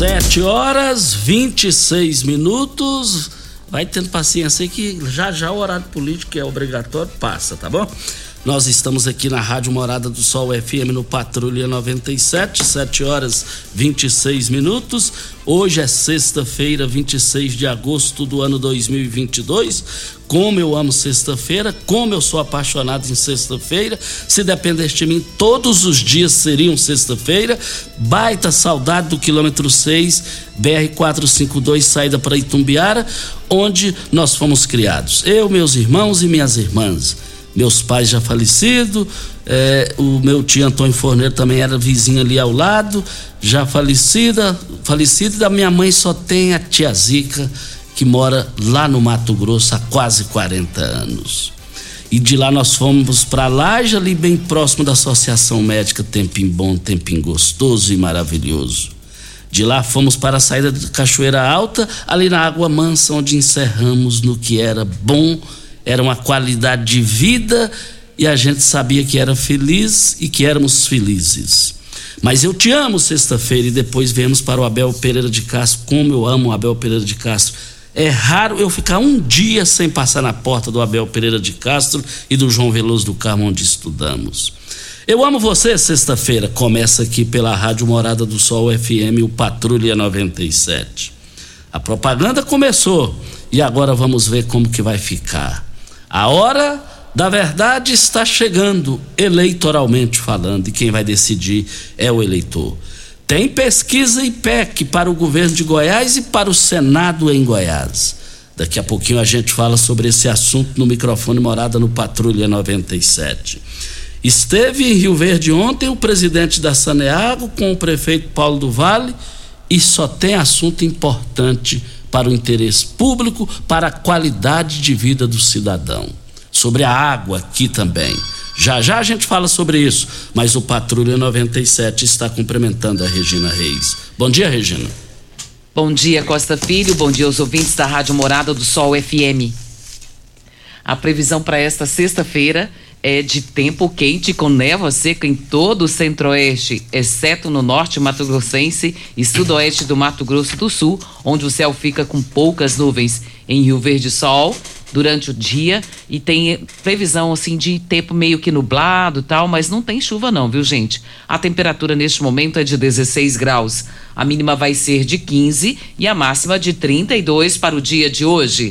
Sete horas 26 minutos. Vai tendo paciência aí que já já o horário político que é obrigatório passa, tá bom? Nós estamos aqui na Rádio Morada do Sol FM no Patrulha 97, 7 horas 26 minutos. Hoje é sexta-feira, 26 de agosto do ano 2022. Como eu amo sexta-feira, como eu sou apaixonado em sexta-feira. Se dependesse de mim, todos os dias seriam sexta-feira. Baita saudade do quilômetro 6, BR-452, saída para Itumbiara, onde nós fomos criados. Eu, meus irmãos e minhas irmãs meus pais já falecidos, é, o meu tio Antônio Forneiro também era vizinho ali ao lado, já falecida, falecido, da minha mãe só tem a tia Zica, que mora lá no Mato Grosso há quase 40 anos. E de lá nós fomos para Laje, ali bem próximo da Associação Médica Tempim Bom, Tempim Gostoso e Maravilhoso. De lá fomos para a saída de Cachoeira Alta, ali na Água Mansa, onde encerramos no que era bom era uma qualidade de vida e a gente sabia que era feliz e que éramos felizes. Mas eu te amo sexta-feira e depois viemos para o Abel Pereira de Castro, como eu amo o Abel Pereira de Castro. É raro eu ficar um dia sem passar na porta do Abel Pereira de Castro e do João Veloso do Carmo, onde estudamos. Eu amo você, sexta-feira. Começa aqui pela Rádio Morada do Sol FM, o Patrulha 97. A propaganda começou e agora vamos ver como que vai ficar. A hora da verdade está chegando, eleitoralmente falando, e quem vai decidir é o eleitor. Tem pesquisa IPEC para o governo de Goiás e para o Senado em Goiás. Daqui a pouquinho a gente fala sobre esse assunto no microfone Morada no Patrulha 97. Esteve em Rio Verde ontem o presidente da Saneago com o prefeito Paulo do Vale e só tem assunto importante para o interesse público, para a qualidade de vida do cidadão. Sobre a água aqui também. Já já a gente fala sobre isso, mas o Patrulha 97 está cumprimentando a Regina Reis. Bom dia, Regina. Bom dia, Costa Filho. Bom dia aos ouvintes da Rádio Morada do Sol FM. A previsão para esta sexta-feira é de tempo quente com névoa seca em todo o centro-oeste, exceto no norte Mato Grossense e sudoeste do Mato Grosso do Sul, onde o céu fica com poucas nuvens. Em Rio Verde, sol durante o dia e tem previsão assim de tempo meio que nublado tal, mas não tem chuva não, viu gente? A temperatura neste momento é de 16 graus. A mínima vai ser de 15 e a máxima de 32 para o dia de hoje.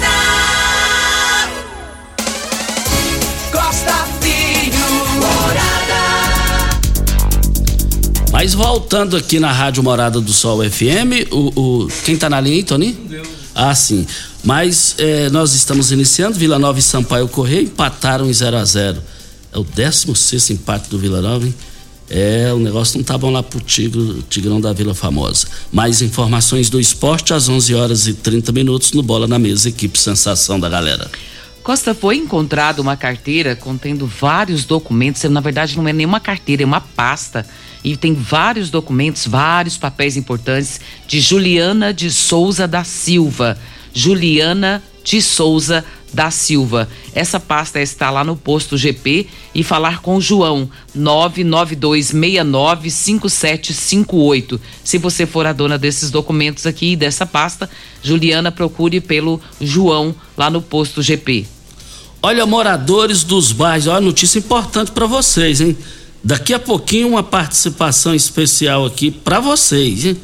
Mas voltando aqui na Rádio Morada do Sol FM, o, o- quem tá na linha aí, Tony? Ah, sim. Mas eh, nós estamos iniciando, Vila Nova e Sampaio Correia empataram em 0 a 0 É o 16 empate do Vila Nova, hein? É, o negócio não tá bom lá pro Tigre, Tigrão da Vila Famosa. Mais informações do esporte às 11 horas e 30 minutos no Bola na Mesa, equipe Sensação da galera. Costa foi encontrado uma carteira contendo vários documentos. Na verdade, não é nenhuma carteira, é uma pasta. E tem vários documentos, vários papéis importantes de Juliana de Souza da Silva. Juliana de Souza da Silva. Essa pasta está lá no posto GP e falar com o João 992695758. Se você for a dona desses documentos aqui dessa pasta, Juliana procure pelo João lá no posto GP. Olha, moradores dos bairros, olha notícia importante para vocês, hein? Daqui a pouquinho uma participação especial aqui para vocês, hein?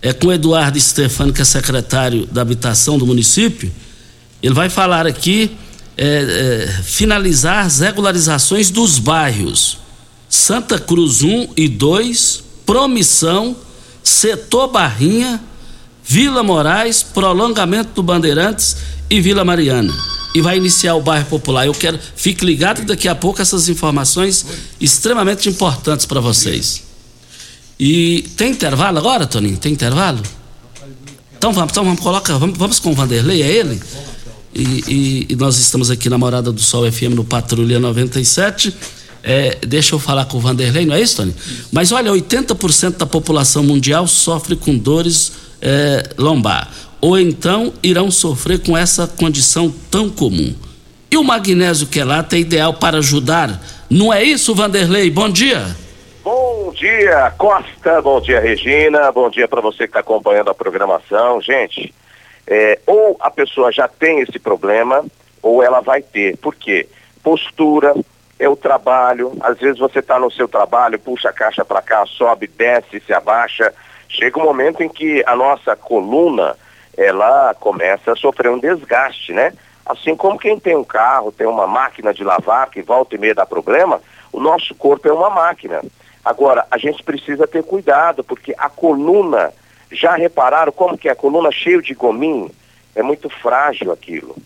É com Eduardo Stefano, que é secretário da habitação do município ele vai falar aqui, é, é, finalizar as regularizações dos bairros Santa Cruz 1 e 2, Promissão, Setor Barrinha, Vila Moraes, Prolongamento do Bandeirantes e Vila Mariana. E vai iniciar o bairro popular. Eu quero, fique ligado daqui a pouco essas informações extremamente importantes para vocês. E tem intervalo agora, Toninho? Tem intervalo? Então vamos, então vamos, coloca, vamos, vamos com o Vanderlei, é ele? E, e, e, nós estamos aqui na Morada do Sol FM no Patrulha 97. É, deixa eu falar com o Vanderlei, não é isso, Tony? Mas olha, 80% da população mundial sofre com dores é, lombar. Ou então irão sofrer com essa condição tão comum. E o magnésio quelato é ideal para ajudar. Não é isso, Vanderlei? Bom dia. Bom dia, Costa. Bom dia, Regina. Bom dia para você que está acompanhando a programação. Gente, é, ou a pessoa já tem esse problema, ou ela vai ter. Por quê? Postura, é o trabalho. Às vezes você está no seu trabalho, puxa a caixa para cá, sobe, desce, se abaixa. Chega um momento em que a nossa coluna ela começa a sofrer um desgaste, né? Assim como quem tem um carro, tem uma máquina de lavar que volta e meia dá problema, o nosso corpo é uma máquina. Agora, a gente precisa ter cuidado, porque a coluna já repararam como que a coluna cheia de gominho? É muito frágil aquilo.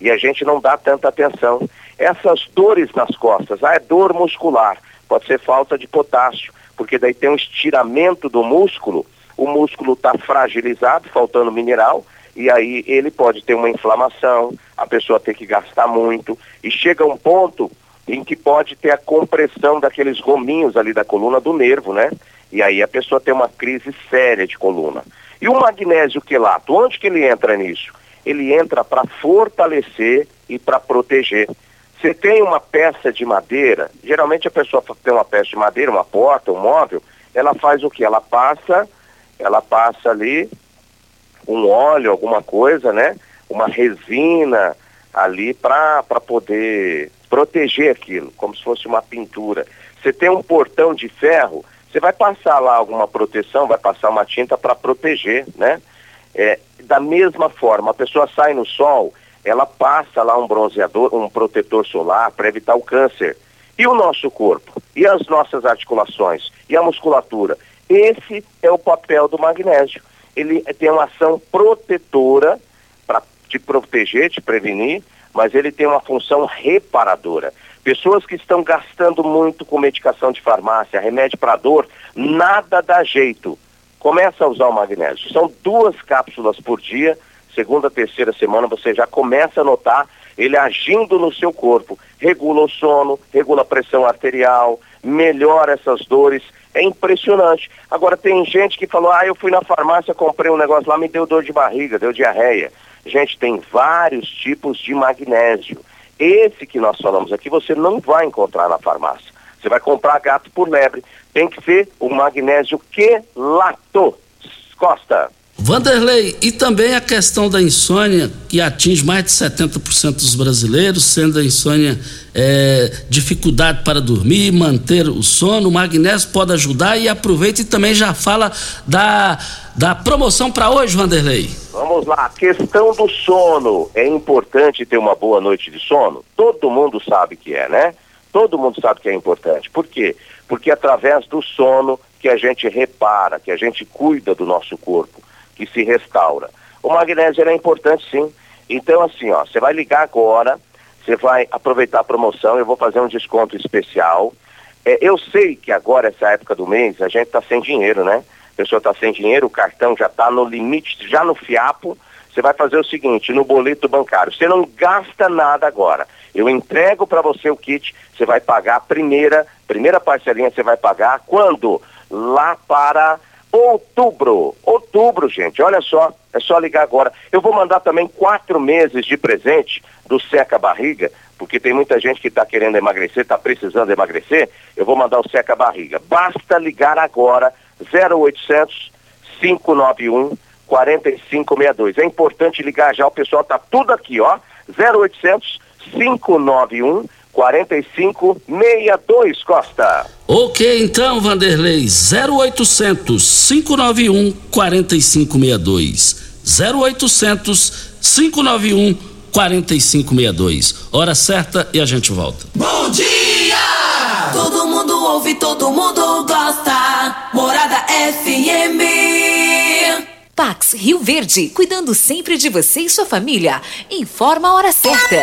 E a gente não dá tanta atenção. Essas dores nas costas, ah, é dor muscular, pode ser falta de potássio, porque daí tem um estiramento do músculo, o músculo está fragilizado, faltando mineral, e aí ele pode ter uma inflamação, a pessoa tem que gastar muito, e chega um ponto em que pode ter a compressão daqueles gominhos ali da coluna do nervo, né? E aí a pessoa tem uma crise séria de coluna. E o magnésio quelato, onde que ele entra nisso? Ele entra para fortalecer e para proteger. Você tem uma peça de madeira, geralmente a pessoa tem uma peça de madeira, uma porta, um móvel, ela faz o que? Ela passa, ela passa ali um óleo, alguma coisa, né? Uma resina ali para poder proteger aquilo, como se fosse uma pintura. Você tem um portão de ferro, você vai passar lá alguma proteção, vai passar uma tinta para proteger, né? É, da mesma forma, a pessoa sai no sol, ela passa lá um bronzeador, um protetor solar para evitar o câncer. E o nosso corpo? E as nossas articulações? E a musculatura? Esse é o papel do magnésio. Ele tem uma ação protetora para te proteger, te prevenir, mas ele tem uma função reparadora. Pessoas que estão gastando muito com medicação de farmácia, remédio para dor, nada dá jeito. Começa a usar o magnésio. São duas cápsulas por dia. Segunda, terceira semana você já começa a notar ele agindo no seu corpo. Regula o sono, regula a pressão arterial, melhora essas dores. É impressionante. Agora tem gente que falou: ah, eu fui na farmácia, comprei um negócio lá, me deu dor de barriga, deu diarreia. Gente, tem vários tipos de magnésio. Esse que nós falamos aqui você não vai encontrar na farmácia. Você vai comprar gato por lebre. Tem que ser o magnésio quelato. Costa. Vanderlei, e também a questão da insônia, que atinge mais de 70% dos brasileiros, sendo a insônia é, dificuldade para dormir, manter o sono, o magnésio pode ajudar e aproveita e também já fala da, da promoção para hoje, Vanderlei. Vamos lá, questão do sono. É importante ter uma boa noite de sono? Todo mundo sabe que é, né? Todo mundo sabe que é importante. Por quê? Porque é através do sono que a gente repara, que a gente cuida do nosso corpo que se restaura. O magnésio é importante sim. Então, assim, ó, você vai ligar agora. você vai aproveitar a promoção, eu vou fazer um desconto especial. É, eu sei que agora, essa época do mês, a gente está sem dinheiro, né? Pessoa está sem dinheiro, o cartão já está no limite, já no fiapo. Você vai fazer o seguinte, no boleto bancário, você não gasta nada agora. Eu entrego para você o kit, você vai pagar a primeira, primeira parcelinha você vai pagar quando? Lá para outubro. Outubro, gente, olha só, é só ligar agora. Eu vou mandar também quatro meses de presente do Seca Barriga, porque tem muita gente que está querendo emagrecer, está precisando emagrecer. Eu vou mandar o Seca Barriga. Basta ligar agora, 0800 591 4562. É importante ligar já, o pessoal tá tudo aqui, ó. 0800 591 4562 Costa. Ok, então, Vanderlei, 0800 591 4562. 0800 591 4562. Hora certa e a gente volta. Bom dia! Todo mundo ouve, todo mundo gosta. Morada FM. Pax Rio Verde, cuidando sempre de você e sua família. Informa a hora certa.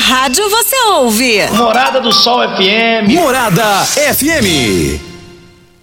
Rádio você ouve? Morada do Sol FM. Morada FM.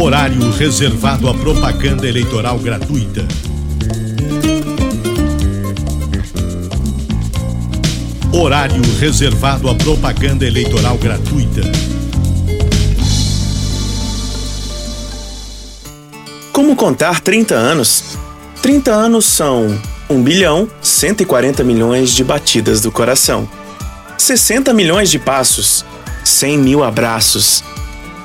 Horário reservado à propaganda eleitoral gratuita. Horário reservado à propaganda eleitoral gratuita. Como contar 30 anos? 30 anos são 1 bilhão 140 milhões de batidas do coração, 60 milhões de passos, 100 mil abraços,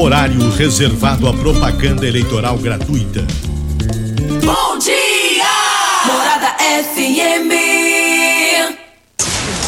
Horário reservado à propaganda eleitoral gratuita. Bom dia! Morada FM.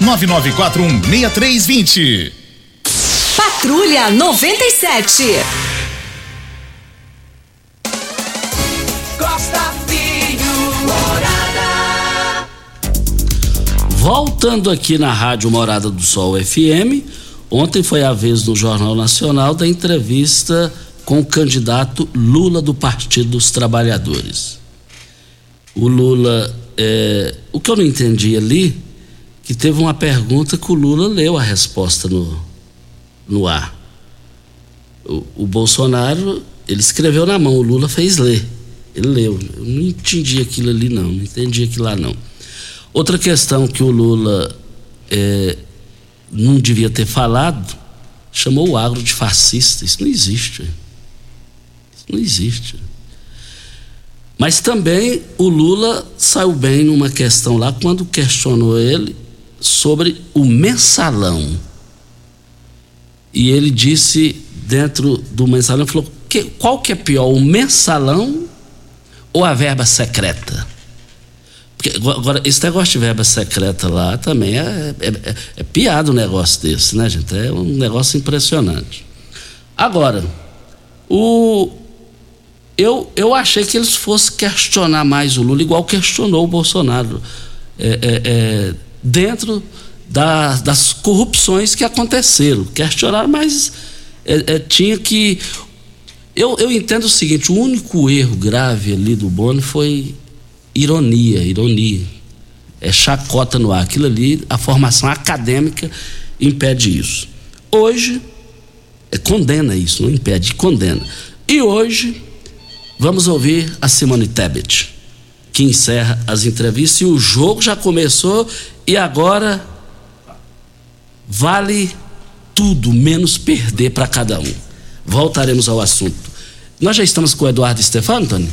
99416320. Patrulha 97. Costa Filho, Morada. Voltando aqui na Rádio Morada do Sol FM, ontem foi a vez no Jornal Nacional da entrevista com o candidato Lula do Partido dos Trabalhadores. O Lula, é, o que eu não entendi ali, que teve uma pergunta que o Lula leu a resposta no, no ar. O, o Bolsonaro, ele escreveu na mão, o Lula fez ler. Ele leu. Eu não entendi aquilo ali, não. Não entendi aquilo lá, não. Outra questão que o Lula é, não devia ter falado, chamou o agro de fascista. Isso não existe. Isso não existe. Mas também o Lula saiu bem numa questão lá quando questionou ele sobre o mensalão. E ele disse dentro do mensalão, falou, que, qual que é pior, o mensalão ou a verba secreta? Porque agora, esse negócio de verba secreta lá também é, é, é, é piada um negócio desse, né, gente? É um negócio impressionante. Agora, o, eu, eu achei que eles fossem questionar mais o Lula, igual questionou o Bolsonaro. É, é, é, dentro da, das corrupções que aconteceram. Questionaram, mas é, é, tinha que. Eu, eu entendo o seguinte: o único erro grave ali do Boni foi ironia, ironia. É chacota no ar. Aquilo ali, a formação acadêmica impede isso. Hoje, é, condena isso, não impede, condena. E hoje, vamos ouvir a Simone Tebet, que encerra as entrevistas. E o jogo já começou e agora vale tudo menos perder para cada um. Voltaremos ao assunto. Nós já estamos com o Eduardo Stefano, Tony?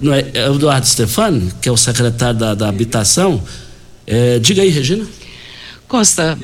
Não. É, é o Eduardo Stefano, que é o secretário da, da Habitação. É, diga aí, Regina. Costa,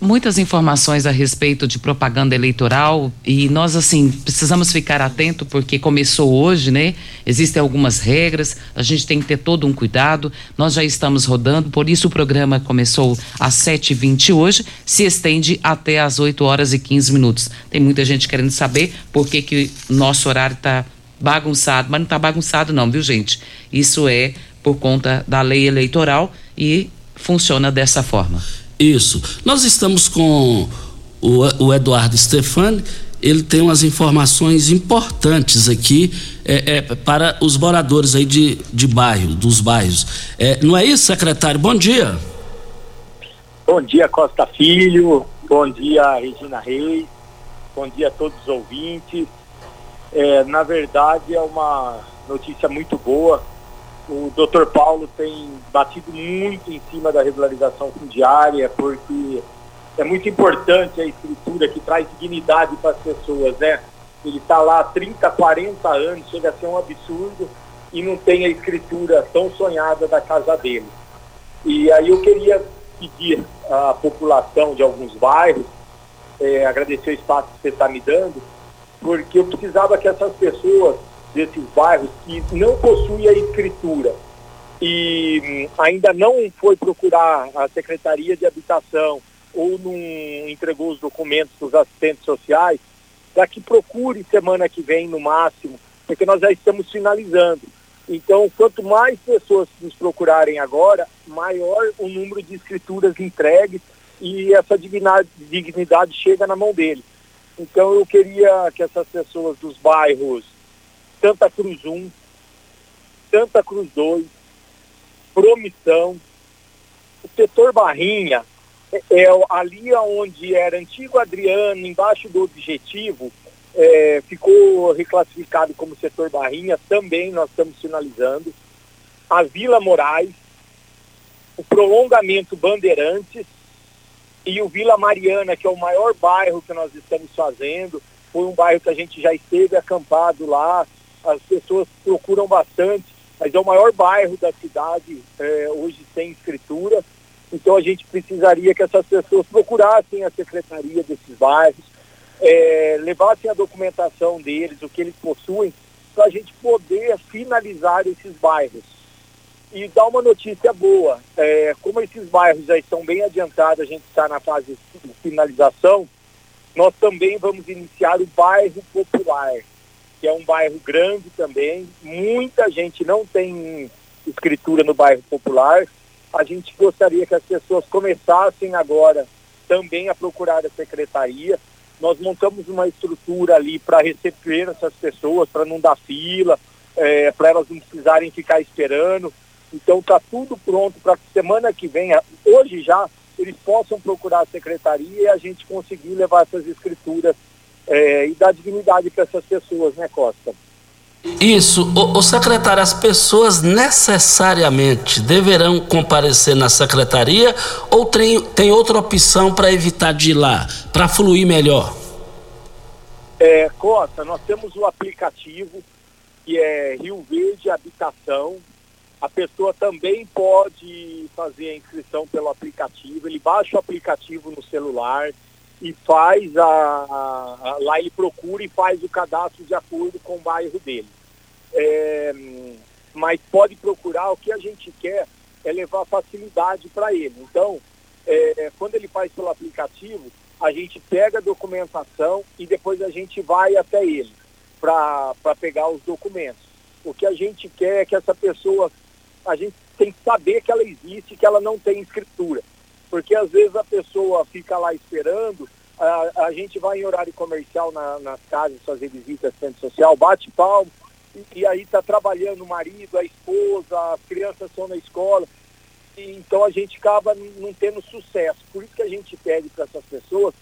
muitas informações a respeito de propaganda eleitoral e nós assim precisamos ficar atento porque começou hoje, né? Existem algumas regras, a gente tem que ter todo um cuidado. Nós já estamos rodando, por isso o programa começou às 7h20 hoje, se estende até às 8 horas e 15 minutos. Tem muita gente querendo saber por que que nosso horário está bagunçado, mas não está bagunçado não, viu gente? Isso é por conta da lei eleitoral e funciona dessa forma. Isso. Nós estamos com o, o Eduardo Stefani, ele tem umas informações importantes aqui é, é, para os moradores aí de, de bairro, dos bairros. É, não é isso, secretário? Bom dia. Bom dia, Costa Filho. Bom dia, Regina Reis. Bom dia a todos os ouvintes. É, na verdade, é uma notícia muito boa o doutor Paulo tem batido muito em cima da regularização fundiária, porque é muito importante a escritura que traz dignidade para as pessoas, né? Ele está lá há 30, 40 anos, chega a ser um absurdo, e não tem a escritura tão sonhada da casa dele. E aí eu queria pedir à população de alguns bairros, é, agradecer o espaço que você está me dando, porque eu precisava que essas pessoas desses bairros que não possuem a escritura e hum, ainda não foi procurar a Secretaria de Habitação ou não entregou os documentos para os assistentes sociais, para que procure semana que vem no máximo, porque nós já estamos finalizando. Então, quanto mais pessoas nos procurarem agora, maior o número de escrituras entregues e essa dignidade, dignidade chega na mão dele. Então, eu queria que essas pessoas dos bairros Santa Cruz 1, Santa Cruz 2, Promissão, o setor Barrinha, é, é ali onde era antigo Adriano, embaixo do objetivo, é, ficou reclassificado como setor Barrinha, também nós estamos finalizando. A Vila Moraes, o prolongamento Bandeirantes e o Vila Mariana, que é o maior bairro que nós estamos fazendo. Foi um bairro que a gente já esteve acampado lá, as pessoas procuram bastante, mas é o maior bairro da cidade, é, hoje sem escritura. Então a gente precisaria que essas pessoas procurassem a secretaria desses bairros, é, levassem a documentação deles, o que eles possuem, para a gente poder finalizar esses bairros. E dar uma notícia boa, é, como esses bairros já estão bem adiantados, a gente está na fase de finalização, nós também vamos iniciar o bairro popular, que é um bairro grande também. Muita gente não tem escritura no bairro popular. A gente gostaria que as pessoas começassem agora também a procurar a secretaria. Nós montamos uma estrutura ali para receber essas pessoas, para não dar fila, é, para elas não precisarem ficar esperando. Então está tudo pronto para semana que vem, hoje já, eles possam procurar a secretaria e a gente conseguir levar essas escrituras é, e dar dignidade para essas pessoas, né, Costa? Isso, o, o, secretário, as pessoas necessariamente deverão comparecer na secretaria ou tem, tem outra opção para evitar de ir lá, para fluir melhor? É, Costa, nós temos o aplicativo que é Rio Verde Habitação. A pessoa também pode fazer a inscrição pelo aplicativo, ele baixa o aplicativo no celular, e faz a, a, lá ele procura e faz o cadastro de acordo com o bairro dele. É, mas pode procurar, o que a gente quer é levar facilidade para ele. Então, é, quando ele faz pelo aplicativo, a gente pega a documentação e depois a gente vai até ele para pegar os documentos. O que a gente quer é que essa pessoa, a gente tem que saber que ela existe, que ela não tem escritura porque às vezes a pessoa fica lá esperando, a, a gente vai em horário comercial na, nas casas fazer visita centro social, bate palmo, e, e aí está trabalhando o marido, a esposa, as crianças estão na escola, e, então a gente acaba não tendo sucesso. Por isso que a gente pede para essas pessoas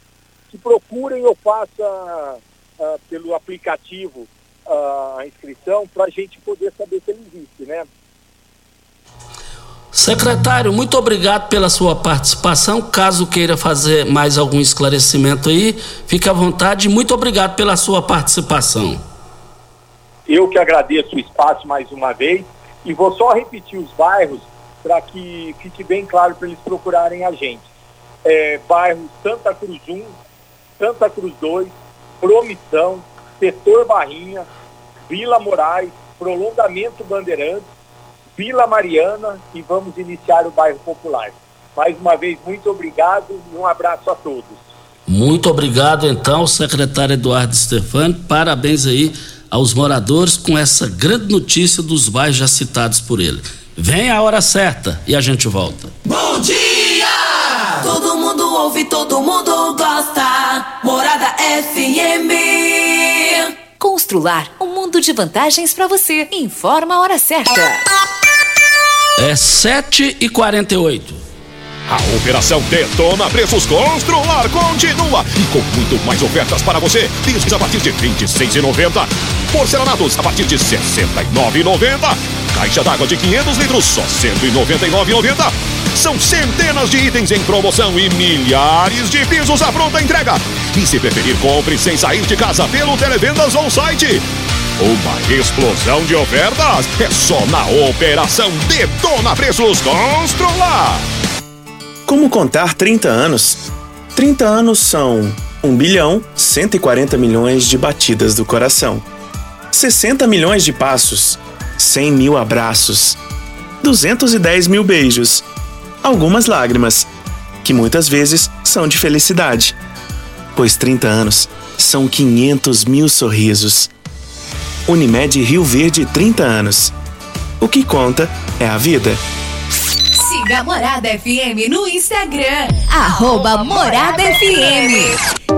que procurem ou façam uh, pelo aplicativo uh, a inscrição para a gente poder saber se ele existe, né? Secretário, muito obrigado pela sua participação. Caso queira fazer mais algum esclarecimento aí, fique à vontade. Muito obrigado pela sua participação. Eu que agradeço o espaço mais uma vez e vou só repetir os bairros para que fique bem claro para eles procurarem a gente. É, bairro Santa Cruz 1, Santa Cruz 2, Promissão, Setor Barrinha, Vila Moraes, Prolongamento Bandeirantes, Vila Mariana e vamos iniciar o bairro Popular. Mais uma vez, muito obrigado e um abraço a todos. Muito obrigado, então, secretário Eduardo Stefani. Parabéns aí aos moradores com essa grande notícia dos bairros já citados por ele. Vem a hora certa e a gente volta. Bom dia! Todo mundo ouve, todo mundo gosta. Morada FM. Constrular um mundo de vantagens para você. Informa a hora certa. É 7 e 48 A operação Detona Preços Constrular continua e com muito mais ofertas para você. Pisos a partir de R$ 26,90. Porcelanatos a partir de R$ 69,90. Caixa d'água de 500 litros só R$ 199,90. São centenas de itens em promoção e milhares de pisos à pronta entrega. E se preferir, compre sem sair de casa pelo Televendas ou site. Uma explosão de ofertas é só na Operação Detona Preços Constrular. Como contar 30 anos? 30 anos são 1 bilhão 140 milhões de batidas do coração, 60 milhões de passos, 100 mil abraços, 210 mil beijos, algumas lágrimas, que muitas vezes são de felicidade, pois 30 anos são 500 mil sorrisos. Unimed Rio Verde 30 anos. O que conta é a vida. Siga Morada FM no Instagram. Arroba Morada FM.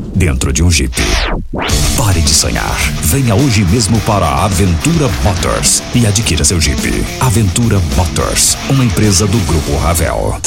dentro de um Jeep. Pare de sonhar. Venha hoje mesmo para a Aventura Motors e adquira seu Jeep. Aventura Motors, uma empresa do Grupo Ravel.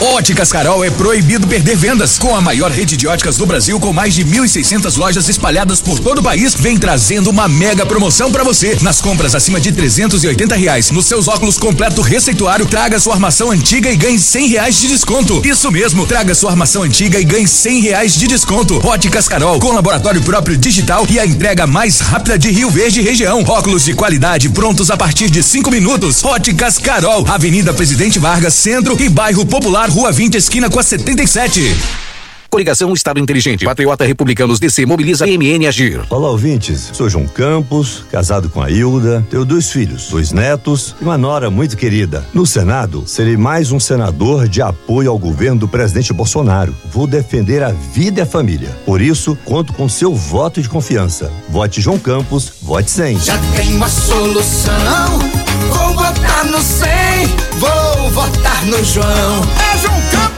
Óticas Carol é proibido perder vendas. Com a maior rede de óticas do Brasil, com mais de 1.600 lojas espalhadas por todo o país, vem trazendo uma mega promoção para você. Nas compras acima de 380 reais, nos seus óculos completo receituário, traga sua armação antiga e ganhe 100 reais de desconto. Isso mesmo, traga sua armação antiga e ganhe 100 reais de desconto. Óticas Carol, com laboratório próprio digital e a entrega mais rápida de Rio Verde região. Óculos de qualidade prontos a partir de 5 minutos. Óticas Carol, Avenida Presidente Vargas, Centro e Bairro Popular, Rua 20, esquina com a 77. Coligação Estado Inteligente. Patriota Republicanos DC mobiliza MN Agir. Olá, ouvintes. Sou João Campos, casado com a Hilda. Tenho dois filhos, dois netos e uma nora muito querida. No Senado, serei mais um senador de apoio ao governo do presidente Bolsonaro. Vou defender a vida e a família. Por isso, conto com seu voto de confiança. Vote João Campos, vote 100. Já tenho a solução. Vou votar no 100. Vou votar no João. É João Campos, 100.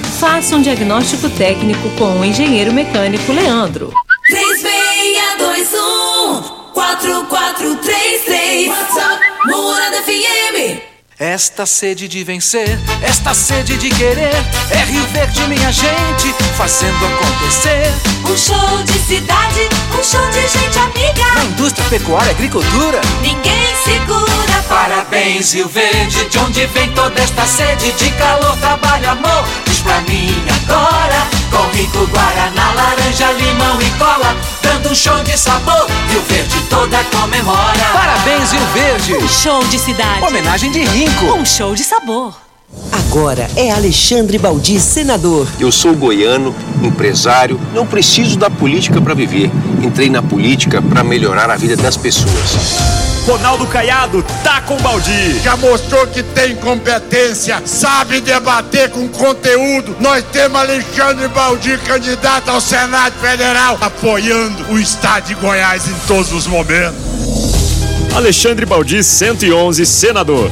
Faça um diagnóstico técnico com o engenheiro mecânico Leandro. 3621 4433 WhatsApp Morada FM Esta sede de vencer, esta sede de querer, é Rio Verde, minha gente, fazendo acontecer. Um show de cidade, um show de gente amiga Na indústria, pecuária, agricultura. Ninguém segura Parabéns, Rio Verde, de onde vem toda esta sede de calor, trabalho, amor. Pra mim agora, com rico guaraná, laranja, limão e cola, dando um show de sabor. Rio Verde toda comemora. Parabéns, Rio Verde. Um show de cidade. Homenagem de Rinco. Um show de sabor. Agora é Alexandre Baldi, senador. Eu sou goiano, empresário, não preciso da política para viver. Entrei na política para melhorar a vida das pessoas. Ronaldo Caiado tá com o Baldi. Já mostrou que tem competência, sabe debater com conteúdo. Nós temos Alexandre Baldi, candidato ao Senado Federal, apoiando o Estado de Goiás em todos os momentos. Alexandre Baldi, 111, senador.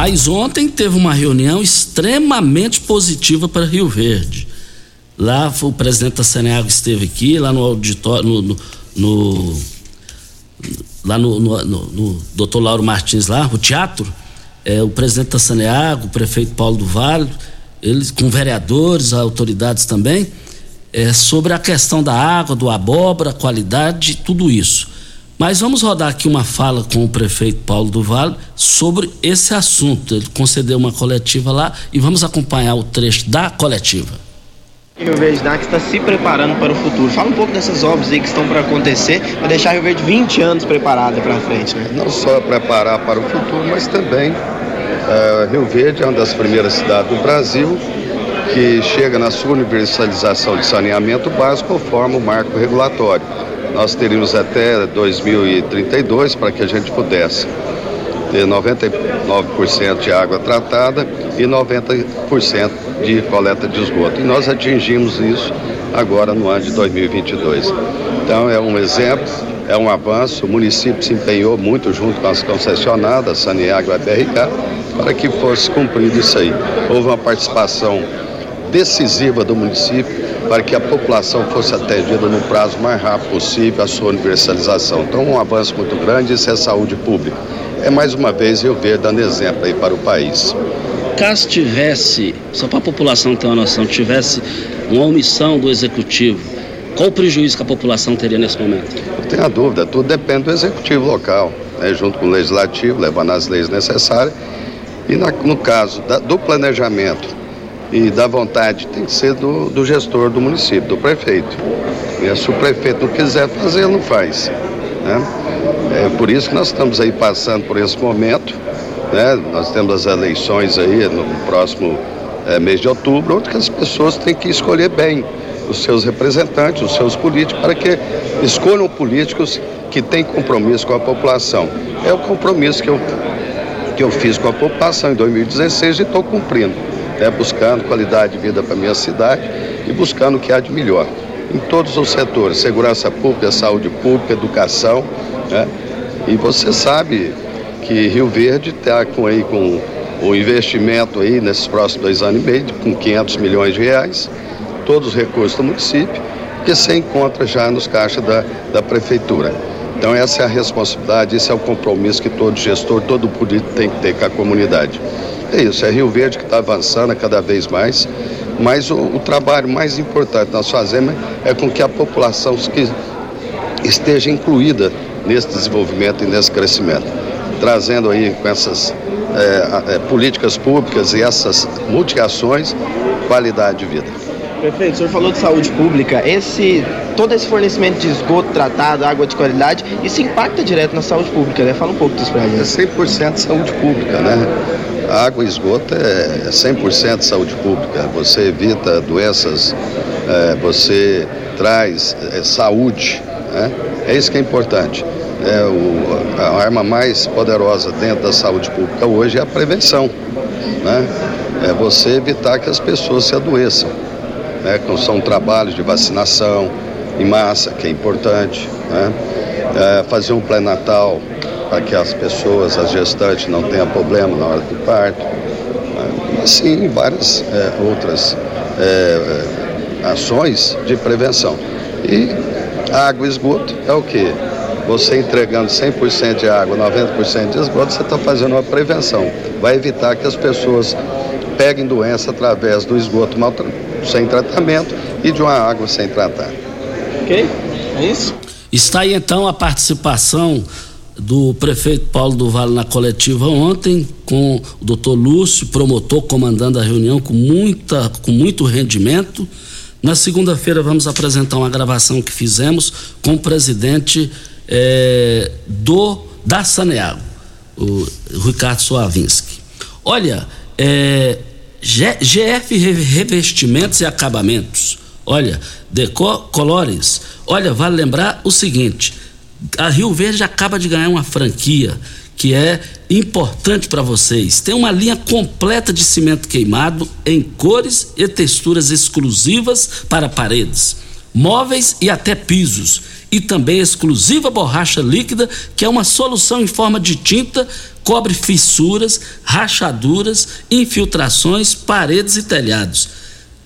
Mas ontem teve uma reunião extremamente positiva para Rio Verde. Lá foi o presidente da Seneago esteve aqui, lá no auditório, no, no- no- lá no, no, no, Dr. Lauro Martins lá, o teatro, é, o presidente da Saneago, o prefeito Paulo do Vale, eles com vereadores, autoridades também, é, sobre a questão da água, do abóbora, qualidade, tudo isso. Mas vamos rodar aqui uma fala com o prefeito Paulo do Vale sobre esse assunto. Ele concedeu uma coletiva lá e vamos acompanhar o trecho da coletiva. Rio Verde Dax está se preparando para o futuro. Fala um pouco dessas obras aí que estão para acontecer, para deixar Rio Verde 20 anos preparada para frente, né? Não só preparar para o futuro, mas também eh, Rio Verde é uma das primeiras cidades do Brasil que chega na sua universalização de saneamento básico conforme o marco regulatório. Nós teríamos até 2032 para que a gente pudesse ter 99% de água tratada e 90% de coleta de esgoto. E nós atingimos isso agora no ano de 2022. Então é um exemplo, é um avanço. O município se empenhou muito junto com as concessionadas, Saneago e BRK, para que fosse cumprido isso aí. Houve uma participação decisiva do município para que a população fosse atendida no prazo mais rápido possível a sua universalização. Então, um avanço muito grande, isso é saúde pública. é mais uma vez Rio Verde dando exemplo aí para o país. Caso tivesse, só para a população ter uma noção, tivesse uma omissão do executivo, qual o prejuízo que a população teria nesse momento? Não tenha dúvida, tudo depende do executivo local, né, junto com o legislativo, levando as leis necessárias. E na, no caso da, do planejamento e da vontade, tem que ser do, do gestor do município, do prefeito. E se o prefeito não quiser fazer, não faz. Né? É por isso que nós estamos aí passando por esse momento. Né? Nós temos as eleições aí no próximo é, mês de outubro, onde as pessoas têm que escolher bem os seus representantes, os seus políticos, para que escolham políticos que têm compromisso com a população. É o compromisso que eu, que eu fiz com a população em 2016 e estou cumprindo, né? buscando qualidade de vida para a minha cidade e buscando o que há de melhor em todos os setores, segurança pública, saúde pública, educação, né? E você sabe que Rio Verde está com aí com o investimento aí nesses próximos dois anos e meio, com 500 milhões de reais, todos os recursos do município, que se encontra já nos caixas da, da prefeitura. Então essa é a responsabilidade, esse é o compromisso que todo gestor, todo político tem que ter com a comunidade. É isso, é Rio Verde que está avançando cada vez mais, mas o, o, trabalho mais importante que nós fazemos é com que a população que esteja incluída nesse desenvolvimento e nesse crescimento, trazendo aí com essas é, é, políticas públicas e essas multiações qualidade de vida. Prefeito, o senhor falou de saúde pública. Esse, todo esse fornecimento de esgoto tratado, água de qualidade, isso impacta direto na saúde pública, né? Fala um pouco disso pra gente. É 100% saúde pública, né? água e esgoto é 100% saúde pública. Você evita doenças, é, você traz é, saúde, né? É isso que é importante. É, o, a arma mais poderosa dentro da saúde pública hoje é a prevenção. Né? É você evitar que as pessoas se adoeçam. Né? São trabalhos de vacinação em massa, que é importante. Né? É, fazer um pré-natal para que as pessoas, as gestantes, não tenham problema na hora do parto. Né? Assim, várias é, outras é, é ações de prevenção. E água e esgoto é o que? Você entregando 100% de água, 90% de esgoto, você está fazendo uma prevenção. Vai evitar que as pessoas peguem doença através do esgoto mal, sem tratamento e de uma água sem tratar. Ok? É isso? Está aí então a participação do prefeito Paulo do Vale na coletiva ontem, com o doutor Lúcio, promotor, comandando a reunião com, muita, com muito rendimento. Na segunda-feira vamos apresentar uma gravação que fizemos com o presidente é, do da Saneago, o Ricardo Soavinski. Olha, é, GF Revestimentos e Acabamentos, olha, Decor Colores, olha, vale lembrar o seguinte, a Rio Verde acaba de ganhar uma franquia que é importante para vocês. Tem uma linha completa de cimento queimado em cores e texturas exclusivas para paredes, móveis e até pisos e também exclusiva borracha líquida, que é uma solução em forma de tinta, cobre fissuras, rachaduras, infiltrações, paredes e telhados.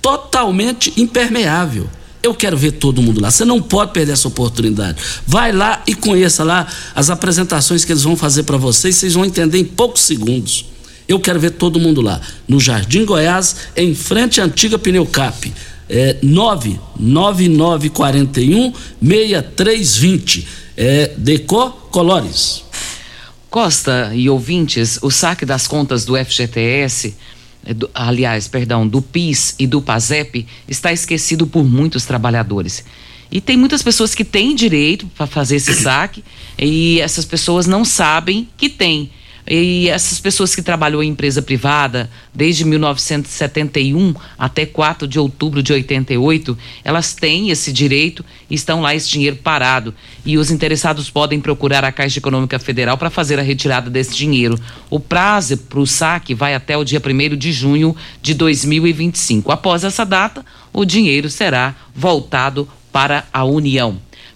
Totalmente impermeável. Eu quero ver todo mundo lá. Você não pode perder essa oportunidade. Vai lá e conheça lá as apresentações que eles vão fazer para vocês, vocês vão entender em poucos segundos. Eu quero ver todo mundo lá. No Jardim Goiás, em frente à antiga Pneucap é, 99941 6320. É, Decor Colores. Costa e ouvintes, o saque das contas do FGTS, é, do, aliás, perdão, do PIS e do PASEP está esquecido por muitos trabalhadores. E tem muitas pessoas que têm direito para fazer esse saque e essas pessoas não sabem que têm. E essas pessoas que trabalhou em empresa privada desde 1971 até 4 de outubro de 88, elas têm esse direito e estão lá esse dinheiro parado. E os interessados podem procurar a Caixa Econômica Federal para fazer a retirada desse dinheiro. O prazo para o saque vai até o dia 1 de junho de 2025. Após essa data, o dinheiro será voltado para a União.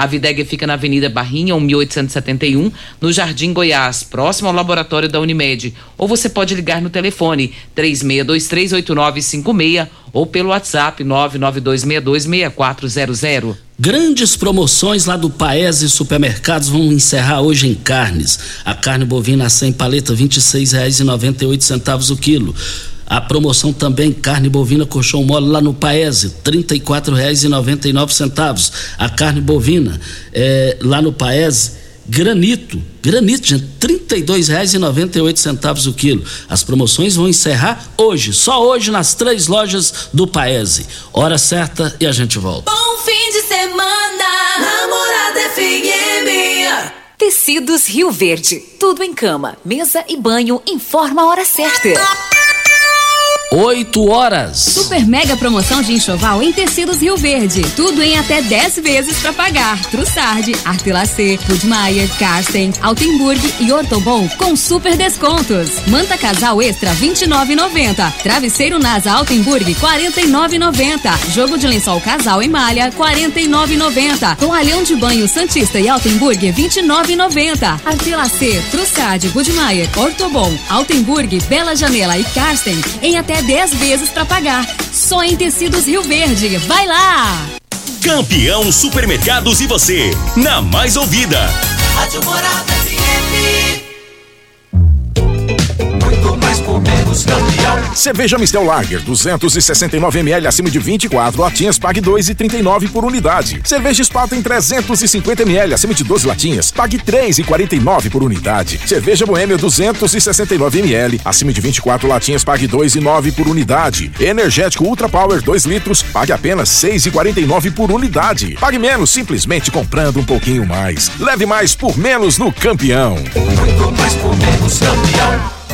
A Videg fica na Avenida Barrinha, 1871, no Jardim Goiás, próximo ao laboratório da Unimed. Ou você pode ligar no telefone 36238956 ou pelo WhatsApp 992626400. Grandes promoções lá do Paese Supermercados vão encerrar hoje em carnes. A carne bovina sem paleta R$ 26,98 o quilo. A promoção também carne bovina colchão mole lá no Paese, R$ 34,99. A carne bovina é, lá no Paese, granito, granito, gente, R$ 32,98 o quilo. As promoções vão encerrar hoje, só hoje nas três lojas do Paese. Hora certa e a gente volta. Bom fim de semana, Namorada FM. Tecidos Rio Verde. Tudo em cama, mesa e banho. Informa a hora certa. 8 horas. Super mega promoção de enxoval em tecidos Rio Verde. Tudo em até 10 vezes para pagar. Trussardi, Artelacê, Budmeier, Carsten, Altenburg e Ortobon com super descontos. Manta casal extra 29,90. Travesseiro Nasa Altenburg 49,90. Jogo de lençol casal em malha 49,90. Toalhão de banho Santista e Altenburg 29,90. Artelacê, Trussardi, Budmeier, Ortobon, Altenburg, Bela Janela e Carsten em até 10 vezes para pagar. Só em Tecidos Rio Verde. Vai lá! Campeão Supermercados e você, na mais ouvida. Rádio Morada FM. Menos campeão. Cerveja Mistel Lager, 269 ml acima de 24 latinhas, pague 2,39 por unidade. Cerveja Spaten 350 ml acima de 12 latinhas, pague 3,49 por unidade. Cerveja Boêmia 269 ml acima de 24 latinhas, pague 2,9 por unidade. Energético Ultra Power 2 litros, pague apenas 6,49 por unidade. Pague menos simplesmente comprando um pouquinho mais. Leve mais por menos no campeão. Muito mais por menos campeão.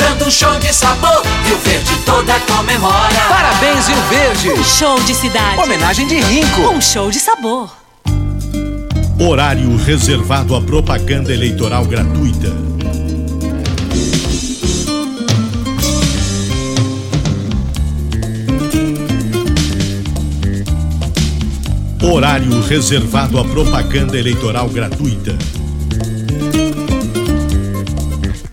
dando um show de sabor. Rio Verde toda comemora. Parabéns, Rio Verde. Um show de cidade. Homenagem de Rinco. Um show de sabor. Horário reservado à propaganda eleitoral gratuita. Horário reservado à propaganda eleitoral gratuita.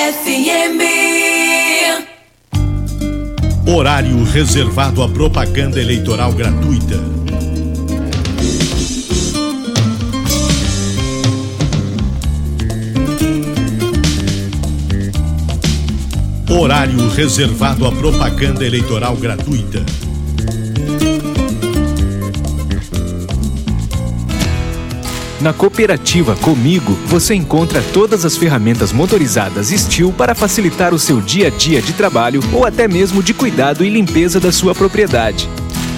FM. Horário reservado à propaganda eleitoral gratuita. Horário reservado à propaganda eleitoral gratuita. Na cooperativa Comigo, você encontra todas as ferramentas motorizadas Steel para facilitar o seu dia a dia de trabalho ou até mesmo de cuidado e limpeza da sua propriedade.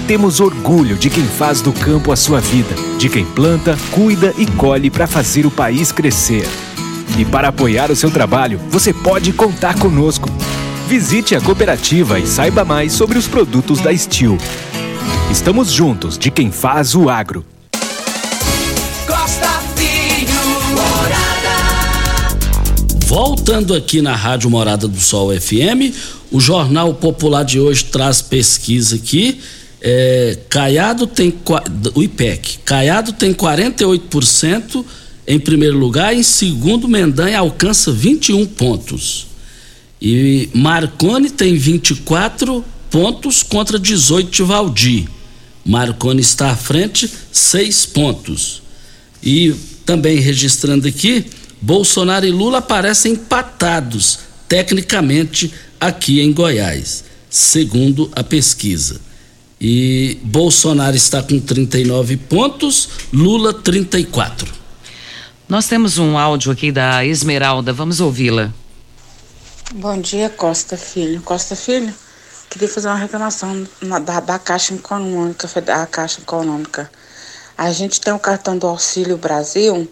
Temos orgulho de quem faz do campo a sua vida, de quem planta, cuida e colhe para fazer o país crescer. E para apoiar o seu trabalho, você pode contar conosco. Visite a cooperativa e saiba mais sobre os produtos da Steel. Estamos juntos de quem faz o agro. Voltando aqui na Rádio Morada do Sol FM, o Jornal Popular de hoje traz pesquisa aqui. É, Caiado tem o IPEC. Caiado tem 48% em primeiro lugar, em segundo Mendanha alcança 21 pontos. E Marconi tem 24 pontos contra 18 de Valdir. Marconi está à frente, 6 pontos. E também registrando aqui, Bolsonaro e Lula aparecem empatados tecnicamente aqui em Goiás, segundo a pesquisa. E Bolsonaro está com 39 pontos, Lula 34. Nós temos um áudio aqui da Esmeralda, vamos ouvi-la. Bom dia, Costa Filho. Costa Filho, queria fazer uma reclamação na, da, da Caixa Econômica, da Caixa Econômica. A gente tem o cartão do Auxílio Brasil,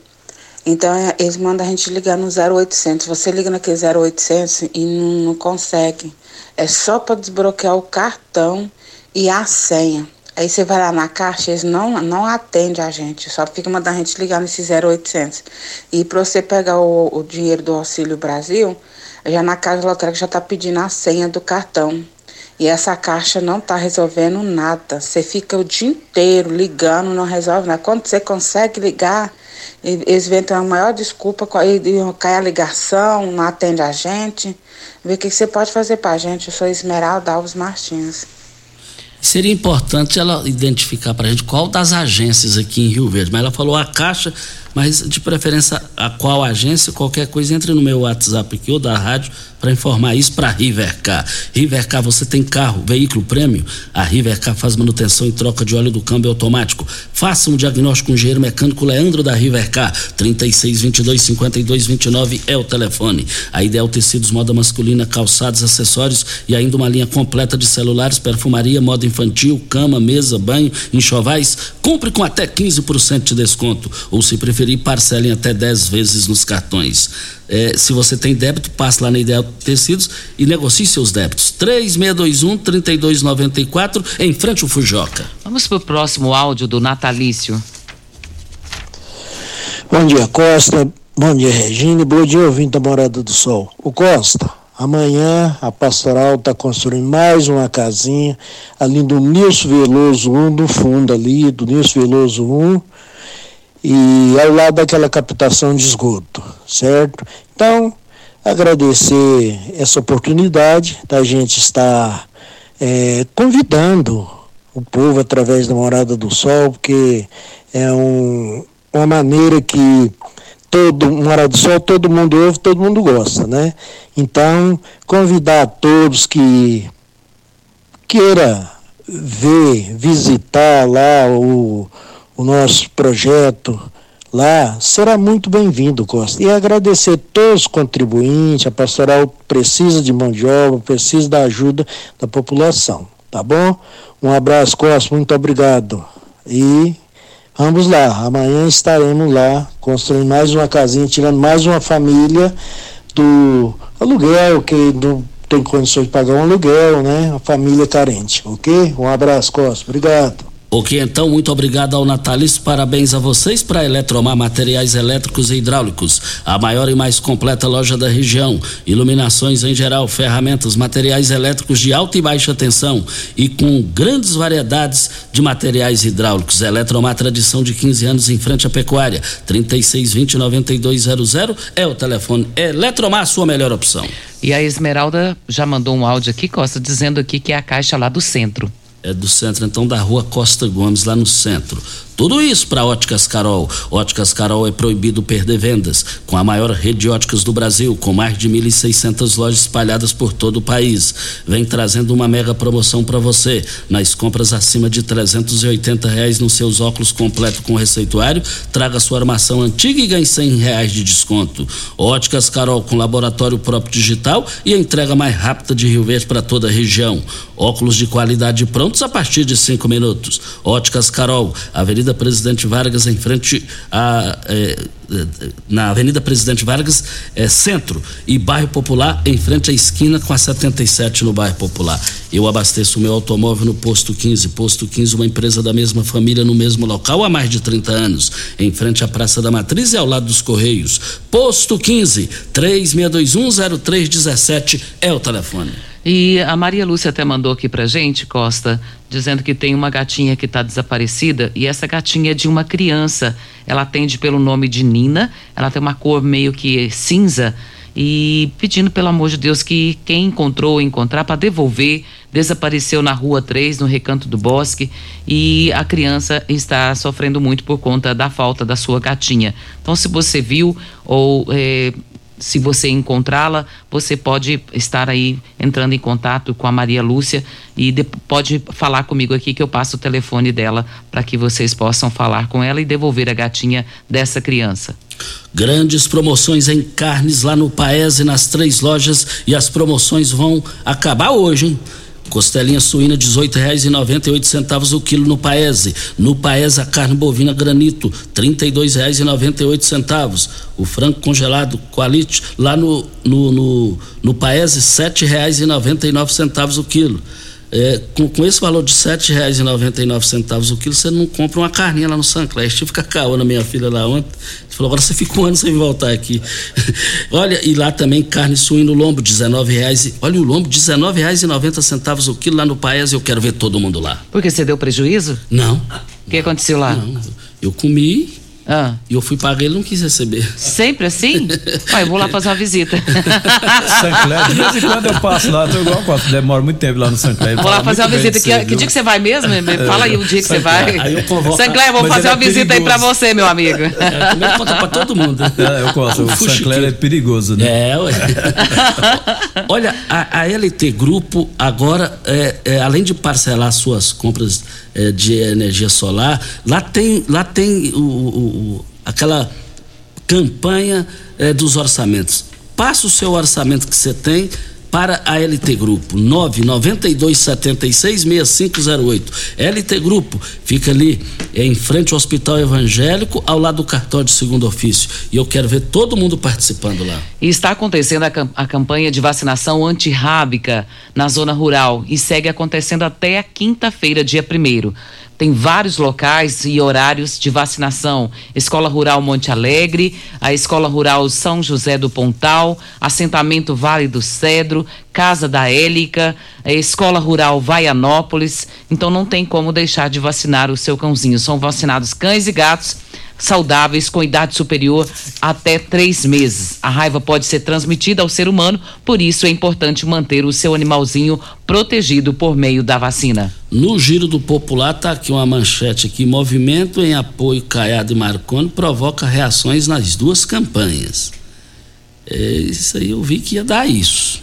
então é, eles mandam a gente ligar no 0800. Você liga naquele 0800 e não, não consegue. É só para desbloquear o cartão e a senha. Aí você vai lá na caixa, eles não, não atendem a gente, só fica mandando a gente ligar nesse 0800. E para você pegar o, o dinheiro do Auxílio Brasil, já na caixa lotérica já está pedindo a senha do cartão. E essa caixa não está resolvendo nada. Você fica o dia inteiro ligando, não resolve nada. Quando você consegue ligar, eles inventam a maior desculpa, cai a ligação, não atende a gente. Vê o que você pode fazer para a gente. Eu sou Esmeralda Alves Martins. Seria importante ela identificar para a gente qual das agências aqui em Rio Verde. Mas ela falou a Caixa, mas de preferência a qual agência, qualquer coisa, entre no meu WhatsApp aqui ou da rádio para informar isso para Rivercar. Rivercar, você tem carro, veículo prêmio? A Rivercar faz manutenção e troca de óleo do câmbio automático. Faça um diagnóstico com o engenheiro mecânico Leandro da Rivercar. 3622 5229 é o telefone. A Ideal Tecidos, moda masculina, calçados, acessórios e ainda uma linha completa de celulares, perfumaria, moda infantil, cama, mesa, banho, enxovais. Compre com até 15% de desconto. Ou se preferir, parcelem até 10 vezes nos cartões. É, se você tem débito, passe lá na Ideal Tecidos e negocie seus débitos. 3621-3294, em frente ao Fujoca. Vamos para o próximo áudio do Natalício. Bom dia, Costa. Bom dia, Regina. Bom dia, ouvinte da Morada do Sol. O Costa, amanhã a pastoral está construindo mais uma casinha ali do Nilson Veloso 1, do fundo ali, do Nilson Veloso 1 e ao lado daquela captação de esgoto, certo? Então, agradecer essa oportunidade da gente estar é, convidando o povo através da Morada do Sol, porque é um, uma maneira que todo Morada do Sol, todo mundo ouve, todo mundo gosta, né? Então, convidar todos que queira ver, visitar lá o o nosso projeto lá, será muito bem-vindo, Costa. E agradecer a todos os contribuintes, a pastoral precisa de mão de obra, precisa da ajuda da população, tá bom? Um abraço, Costa, muito obrigado. E vamos lá, amanhã estaremos lá construindo mais uma casinha, tirando mais uma família do aluguel, que não tem condições de pagar um aluguel, né? A família carente, ok? Um abraço, Costa. Obrigado. Ok, então, muito obrigado ao Natalício, parabéns a vocês para Eletromar Materiais Elétricos e Hidráulicos, a maior e mais completa loja da região. Iluminações em geral, ferramentas, materiais elétricos de alta e baixa tensão e com grandes variedades de materiais hidráulicos. Eletromar, tradição de 15 anos em frente à pecuária. 3620-9200 é o telefone. Eletromar, sua melhor opção. E a Esmeralda já mandou um áudio aqui, Costa, dizendo aqui que é a caixa lá do centro. É do centro, então, da rua Costa Gomes, lá no centro. Tudo isso para Óticas Carol. Óticas Carol é proibido perder vendas, com a maior rede de óticas do Brasil, com mais de 1.600 lojas espalhadas por todo o país. Vem trazendo uma mega promoção para você. Nas compras acima de 380 reais nos seus óculos completo com receituário, traga sua armação antiga e ganhe 100 reais de desconto. Óticas Carol com laboratório próprio digital e a entrega mais rápida de Rio Verde para toda a região. Óculos de qualidade prontos a partir de cinco minutos. Óticas Carol, Avenida Presidente Vargas, em frente a. É, na Avenida Presidente Vargas, é, Centro, e Bairro Popular, em frente à esquina com a 77 no Bairro Popular. Eu abasteço o meu automóvel no Posto 15. Posto 15, uma empresa da mesma família no mesmo local há mais de 30 anos, em frente à Praça da Matriz e ao lado dos Correios. Posto 15, 36210317 é o telefone. E a Maria Lúcia até mandou aqui pra gente, Costa, dizendo que tem uma gatinha que está desaparecida e essa gatinha é de uma criança. Ela atende pelo nome de Nina, ela tem uma cor meio que cinza e pedindo pelo amor de Deus que quem encontrou encontrar para devolver. Desapareceu na rua 3, no Recanto do Bosque, e a criança está sofrendo muito por conta da falta da sua gatinha. Então, se você viu ou eh, se você encontrá-la, você pode estar aí entrando em contato com a Maria Lúcia e de, pode falar comigo aqui que eu passo o telefone dela para que vocês possam falar com ela e devolver a gatinha dessa criança. Grandes promoções em carnes lá no Paese nas três lojas e as promoções vão acabar hoje, hein? Costelinha suína, R$ 18,98 o quilo no Paese. No Paese, a carne bovina granito, R$ 32,98. O frango congelado quality, lá no, no, no, no Paese, R$ 7,99 o quilo. É, com, com, esse valor de R$ 7,99 o quilo, você não compra uma carninha lá no Sancler. Estive com a na minha filha lá ontem. Falou, agora você fica um ano sem voltar aqui. Olha, e lá também carne suína, lombo, R$19,00. Olha o lombo, R$19,90 o quilo lá no Paes. Eu quero ver todo mundo lá. Porque você deu prejuízo? Não. O que aconteceu lá? Não. Eu comi ah. E eu fui pagar, ele não quis receber. Sempre assim? Pai, vou lá fazer uma visita. Sancler, de vez em quando eu passo lá, tô igual quase, demora muito tempo lá no Sancler. Vou lá fazer uma visita. Que, que, dia que você vai mesmo? Me fala aí o dia que você vai. Aí eu convoco. Vou Mas fazer uma é visita aí pra você, meu amigo. É, também conta pra todo mundo. É, eu gosto. O Sancler é perigoso, né? É, ué. Olha, a, a LT Grupo agora, é, é, além de parcelar suas compras é, de energia solar, lá tem, lá tem o, o aquela campanha é, dos orçamentos. Passa o seu orçamento que você tem para a LT Grupo, 992766508. LT Grupo fica ali é, em frente ao Hospital Evangélico, ao lado do cartório de segundo ofício. E eu quero ver todo mundo participando lá. E está acontecendo a, a campanha de vacinação antirrábica na zona rural e segue acontecendo até a quinta-feira, dia primeiro. Tem vários locais e horários de vacinação. Escola Rural Monte Alegre, a Escola Rural São José do Pontal, Assentamento Vale do Cedro, Casa da Élica, a Escola Rural Vaianópolis. Então não tem como deixar de vacinar o seu cãozinho. São vacinados cães e gatos saudáveis com idade superior até três meses. A raiva pode ser transmitida ao ser humano, por isso é importante manter o seu animalzinho protegido por meio da vacina. No giro do popular está aqui uma manchete aqui, movimento em apoio Caiado e Marconi provoca reações nas duas campanhas. É, isso aí eu vi que ia dar isso,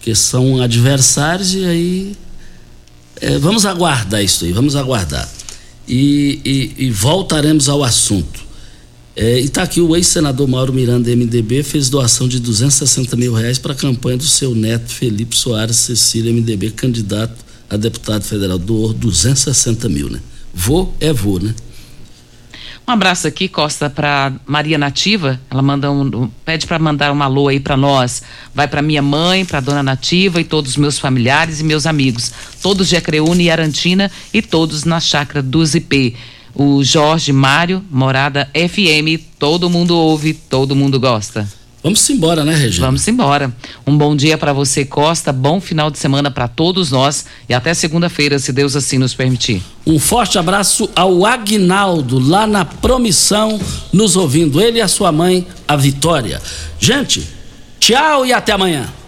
que são adversários e aí é, vamos aguardar isso aí, vamos aguardar e, e, e voltaremos ao assunto. É, e está aqui o ex-senador Mauro Miranda, MDB, fez doação de 260 mil reais para a campanha do seu neto Felipe Soares Cecília, MDB, candidato a deputado federal. Doou 260 mil, né? Vou é vou, né? Um abraço aqui, Costa, para Maria Nativa. Ela manda um, pede para mandar uma alô aí para nós. Vai para minha mãe, para Dona Nativa e todos os meus familiares e meus amigos, todos de Acreúna e Arantina e todos na chácara do Zipê. O Jorge Mário, morada FM, todo mundo ouve, todo mundo gosta. Vamos embora, né, Regina? Vamos embora. Um bom dia para você, Costa. Bom final de semana para todos nós e até segunda-feira, se Deus assim nos permitir. Um forte abraço ao Agnaldo, lá na Promissão, nos ouvindo. Ele e a sua mãe, a Vitória. Gente, tchau e até amanhã.